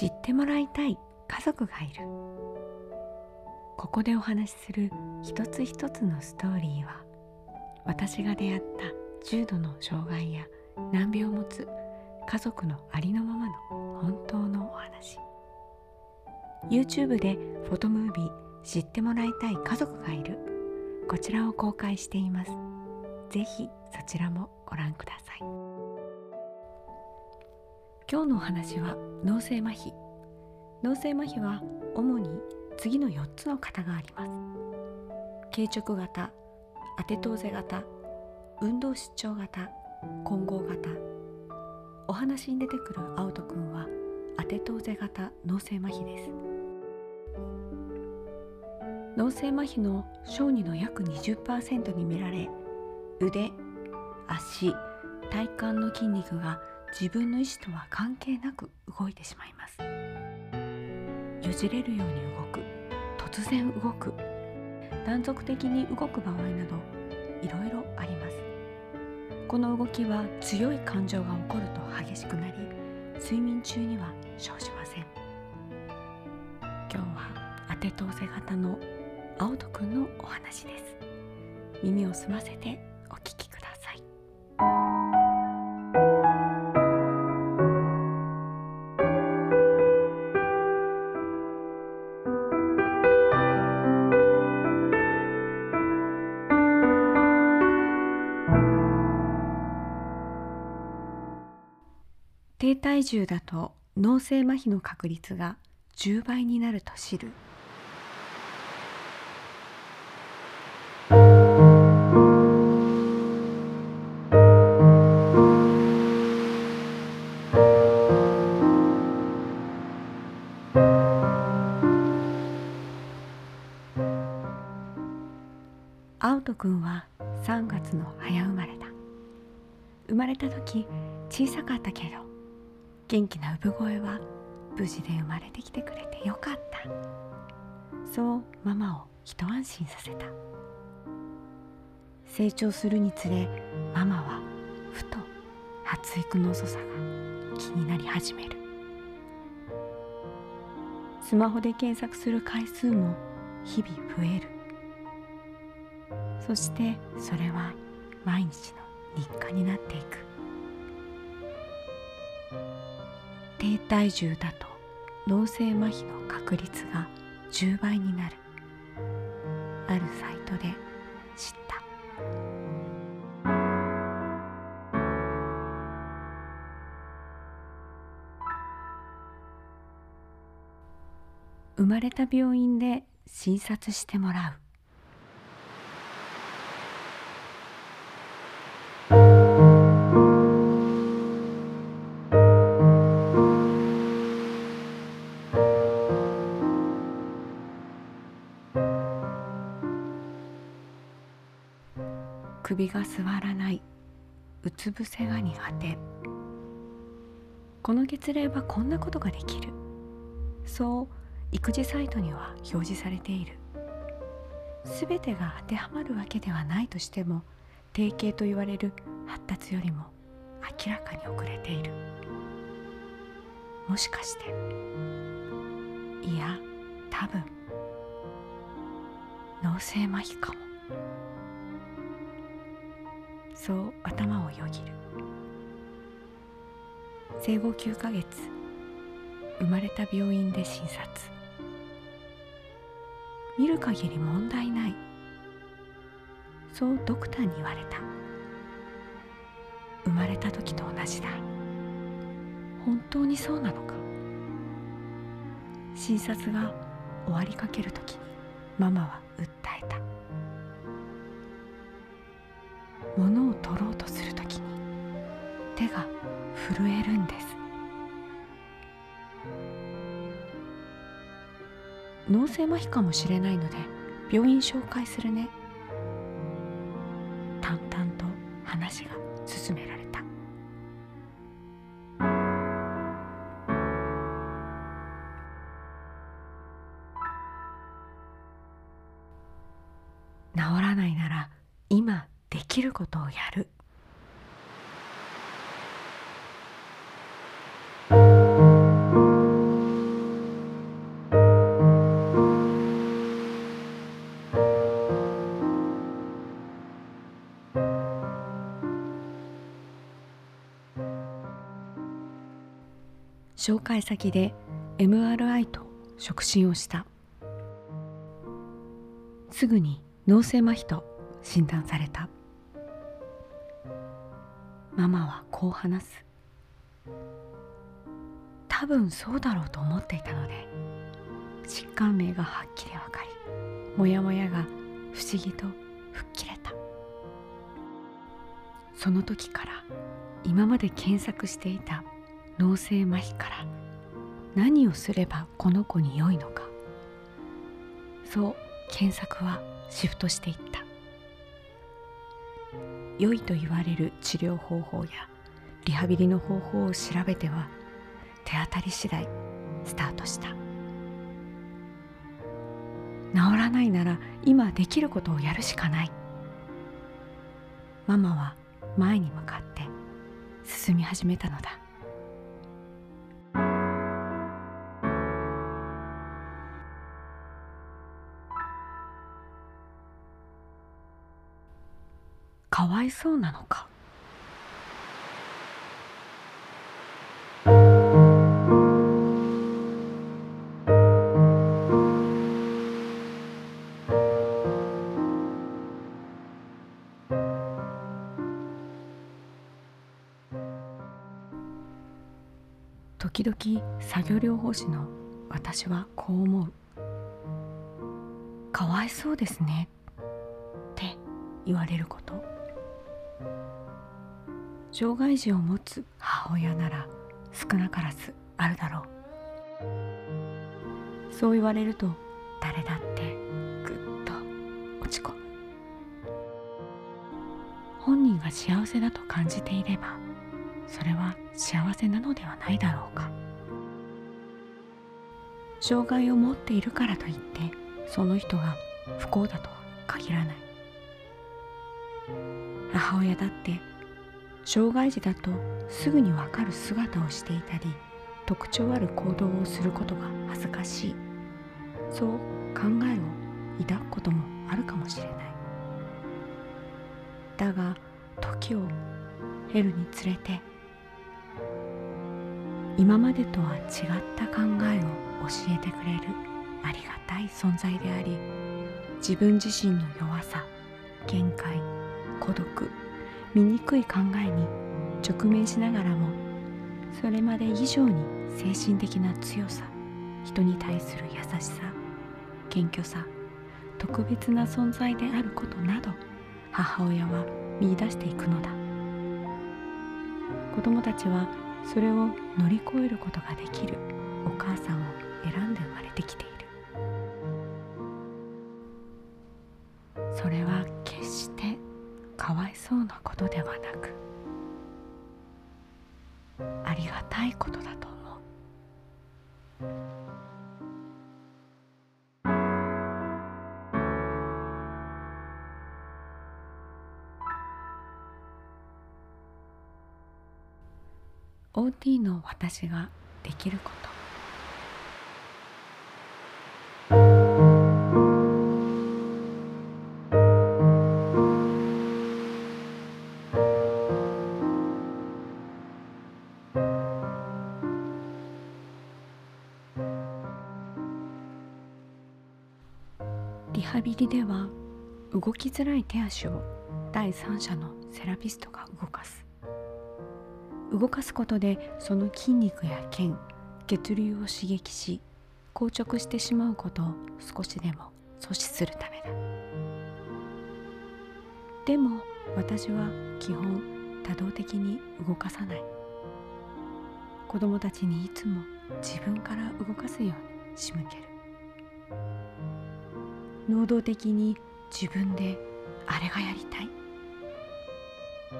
知ってもらいたい家族がいる。ここでお話しする一つ一つのストーリーは私が出会った重度の障害や難病を持つ家族のありのままの本当のお話。YouTube でフォトムービー知ってもらいたい家族がいる。こちらを公開しています。ぜひそちらもご覧ください。今日のお話は脳性麻痺。脳性麻痺は主に次の4つの型があります。軽直型当て当ぜ型運動失調型混合型。お話に出てくる青戸くんは当て当ぜ型脳性麻痺です。脳性麻痺の小児の約20%に見られ腕足体幹の筋肉が自分の意思とは関係なく動いてしまいます。よじれるように動く。突然動く。断続的に動く場合などいろいろあります。この動きは強い感情が起こると激しくなり睡眠中には生じません。今日は当て当せ型の青戸くんのお話です。耳を澄ませて体重だと脳性麻痺の確率が10倍になると知る。青戸くんは3月の早生まれだ。生まれた時小さかったけど元気な産声は無事で生まれてきてくれてよかった。そうママを一安心させた。成長するにつれママはふと発育の遅さが気になり始める。スマホで検索する回数も日々増える。そしてそれは毎日の日課になっていく。低体重だと脳性麻痺の確率が10倍になる。あるサイトで知った。生まれた病院で診察してもらう。首が座らない。うつ伏せが苦手。この月齢はこんなことができる。そう育児サイトには表示されている。全てが当てはまるわけではないとしても定型と言われる発達よりも明らかに遅れている。もしかして。いや多分。脳性麻痺かも。そう頭をよぎる。生後9ヶ月生まれた病院で診察。見る限り問題ない。そうドクターに言われた。生まれた時と同じだ。本当にそうなのか。診察が終わりかける時にママは訴えた。取ろうとする時に手が震えるんです。脳性麻痺かもしれないので病院紹介するね。きることをやる。紹介先で MRI と触診をした。すぐに脳性麻痺と診断された。ママはこう話す。多分そうだろうと思っていたので疾患名がはっきり分かりモヤモヤが不思議と吹っ切れた。その時から今まで検索していた脳性麻痺から何をすればこの子に良いのかそう検索はシフトしていった。良いと言われる治療方法やリハビリの方法を調べては手当たり次第スタートした。治らないなら今できることをやるしかない。ママは前に向かって進み始めたのだ。いそうなのか。時々作業療法士の私はこう思うかわいそうですねって言われること。障害児を持つ母親なら少なからずあるだろう。そう言われると誰だってぐっと落ち込む。本人が幸せだと感じていればそれは幸せなのではないだろうか。障害を持っているからといってその人が不幸だとは限らない。母親だって障害児だとすぐにわかる姿をしていたり特徴ある行動をすることが恥ずかしい。そう考えを抱くこともあるかもしれない。だが時を経るにつれて今までとは違った考えを教えてくれるありがたい存在であり自分自身の弱さ限界孤独醜い考えに直面しながらもそれまで以上に精神的な強さ人に対する優しさ謙虚さ特別な存在であることなど母親は見出していくのだ。子供たちはそれを乗り越えることができるお母さんを選んで生まれてきている。ありがたいことだと思う「OT の私ができること」リビリでは動きづらい手足を第三者のセラピストが動かす。動かすことでその筋肉や腱血流を刺激し硬直してしまうことを少しでも阻止するためだ。でも私は基本多動的に動かさない。子供たちにいつも自分から動かすように仕向ける。能動的に自分であれがやりたい。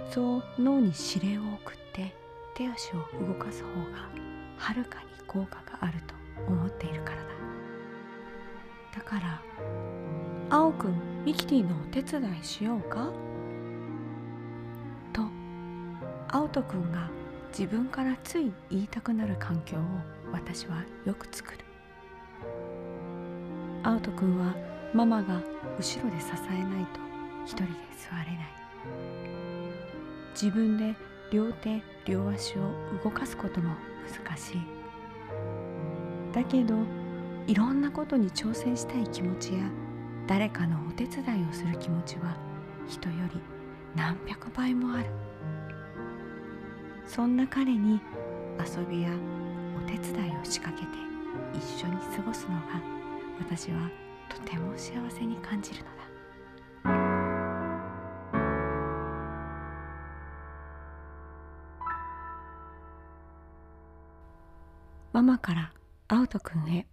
そう脳に指令を送って手足を動かす方がはるかに効果があると思っているからだ。だから「青くんミキティのお手伝いしようか?」と青人くんが自分からつい言いたくなる環境を私はよく作る。青人くんはママが後ろで支えないと一人で座れない。自分で両手両足を動かすことも難しい。だけどいろんなことに挑戦したい気持ちや誰かのお手伝いをする気持ちは人より何百倍もある。そんな彼に遊びやお手伝いを仕掛けて一緒に過ごすのが私はとても幸せに感じるのだ。ママからアウトくんへ。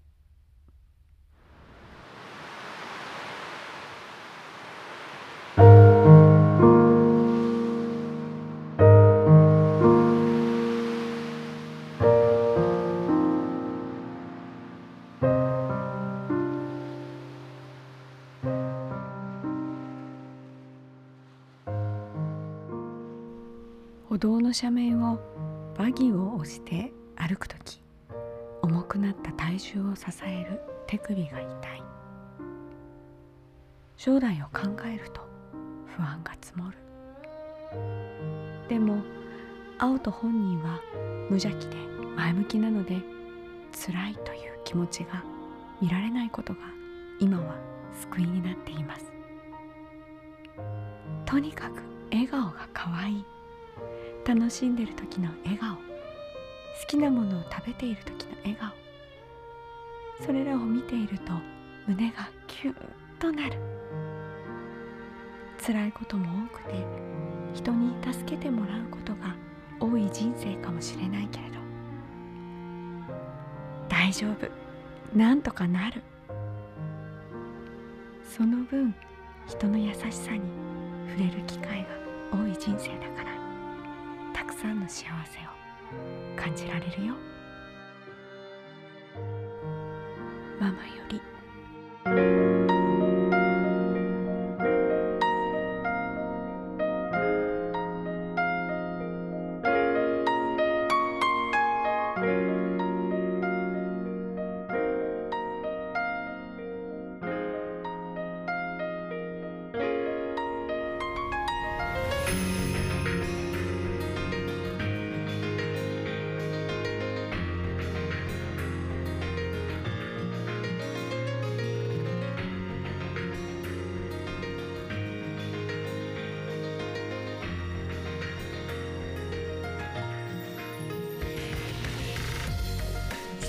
歩道の斜面をバギーを押して歩く時重くなった体重を支える手首が痛い。将来を考えると不安が積もる。でも青と本人は無邪気で前向きなので辛いという気持ちが見られないことが今は救いになっています。とにかく笑顔が可愛い。楽しんでる時の笑顔。好きなものを食べている時の笑顔。それらを見ていると胸がキュンとなる。辛いことも多くて人に助けてもらうことが多い人生かもしれないけれど。大丈夫。なんとかなる。その分人の優しさに触れる機会が多い人生だから。さんの幸せを感じられるよママより。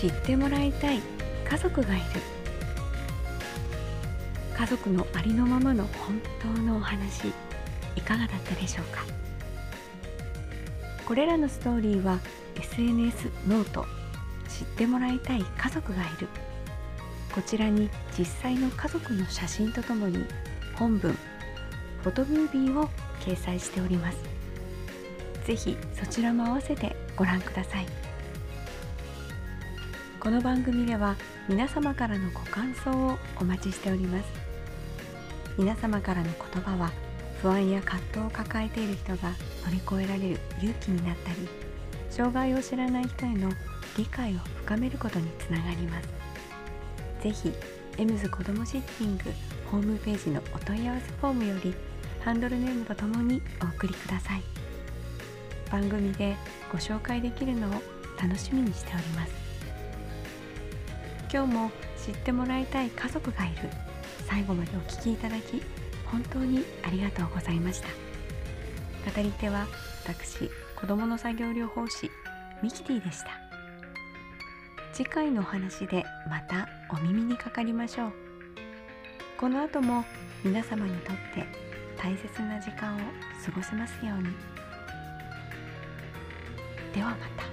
知ってもらいたい。家族がいる。家族のありのままの本当のお話。いかがだったでしょうか？これらのストーリーは SNS note。知ってもらいたい家族がいる。こちらに実際の家族の写真とともに本文フォトムービーを掲載しております。ぜひそちらも合わせてご覧ください。この番組では皆様からのご感想をお待ちしております。皆様からの言葉は不安や葛藤を抱えている人が乗り越えられる勇気になったり障害を知らない人への理解を深めることにつながります。ぜひエムズ子どもシッティングホームページのお問い合わせフォームよりハンドルネームとともにお送りください。番組でご紹介できるのを楽しみにしております。今日も知ってもらいたい家族がいる。最後までお聞きいただき本当にありがとうございました。語り手は私子どもの作業療法士ミキティでした。次回のお話でまたお耳にかかりましょう。この後も皆様にとって大切な時間を過ごせますように。ではまた。